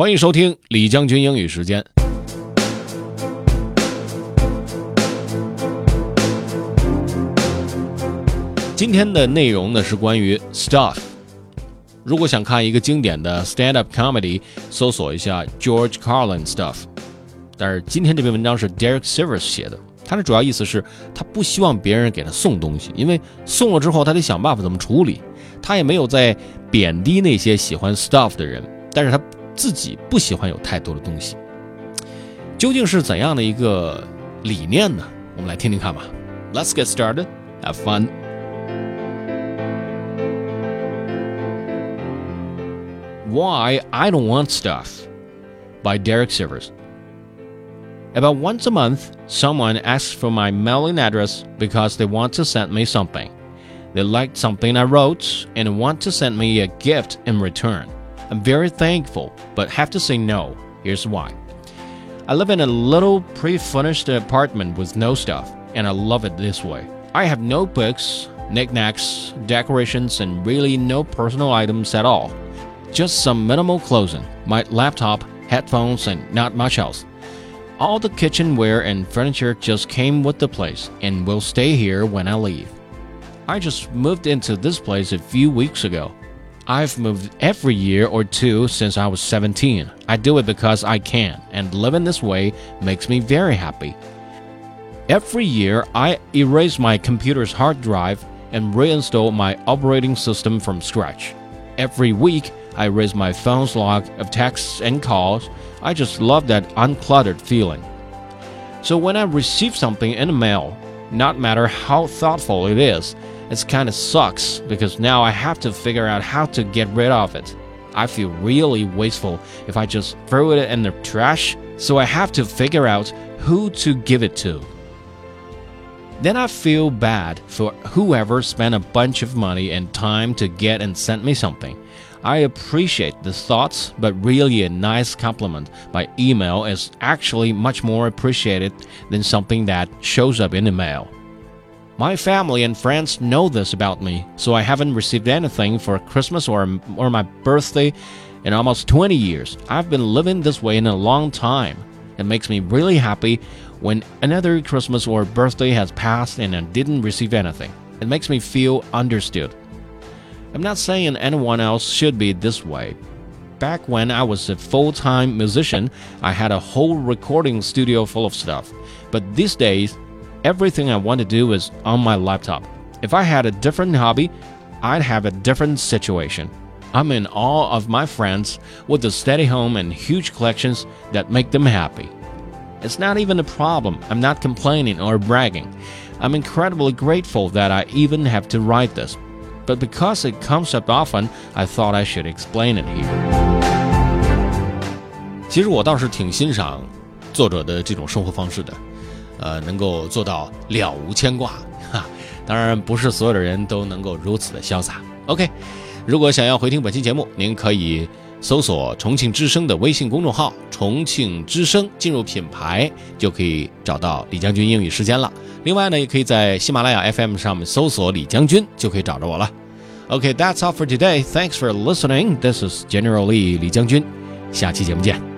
欢迎收听李将军英语时间。今天的内容呢是关于 stuff。如果想看一个经典的 stand-up comedy，搜索一下 George Carlin stuff。但是今天这篇文章是 Derek Sivers 写的，他的主要意思是他不希望别人给他送东西，因为送了之后他得想办法怎么处理。他也没有在贬低那些喜欢 stuff 的人，但是他自己不喜欢有太多的东西。究竟是怎样的一个理念呢？我们来听听看吧。Let's get started. Have fun. Why I Don't Want Stuff by Derek Sivers. About once a month, someone asks for my mailing address because they want to send me something. They liked something I wrote and want to send me a gift in return. I'm very thankful, but have to say no. Here's why. I live in a little pre furnished apartment with no stuff, and I love it this way. I have no books, knickknacks, decorations, and really no personal items at all. Just some minimal clothing, my laptop, headphones, and not much else. All the kitchenware and furniture just came with the place and will stay here when I leave. I just moved into this place a few weeks ago. I've moved every year or two since I was 17. I do it because I can, and living this way makes me very happy. Every year, I erase my computer's hard drive and reinstall my operating system from scratch. Every week, I erase my phone's log of texts and calls. I just love that uncluttered feeling. So when I receive something in the mail, not matter how thoughtful it is, it kind of sucks because now I have to figure out how to get rid of it. I feel really wasteful if I just throw it in the trash, so I have to figure out who to give it to. Then I feel bad for whoever spent a bunch of money and time to get and send me something. I appreciate the thoughts, but really a nice compliment by email is actually much more appreciated than something that shows up in the mail. My family and friends know this about me, so I haven't received anything for Christmas or, or my birthday in almost 20 years. I've been living this way in a long time. It makes me really happy when another Christmas or birthday has passed and I didn't receive anything. It makes me feel understood. I'm not saying anyone else should be this way. Back when I was a full time musician, I had a whole recording studio full of stuff. But these days, everything I want to do is on my laptop. If I had a different hobby, I'd have a different situation. I'm in awe of my friends with a steady home and huge collections that make them happy. It's not even a problem. I'm not complaining or bragging. I'm incredibly grateful that I even have to write this. But because it comes up often, I thought I should explain it here. 其实我倒是挺欣赏作者的这种生活方式的， 呃，能够做到了无牵挂。哈，当然不是所有的人都能够如此的潇洒。OK，如果想要回听本期节目，您可以搜索重庆之声的微信公众号“重庆之声”，进入品牌就可以找到李将军英语时间了。另外呢，也可以在喜马拉雅 FM 上面搜索李将军，就可以找着我了。OK，that's all for today. Thanks for listening. This is General Lee 李将军，下期节目见。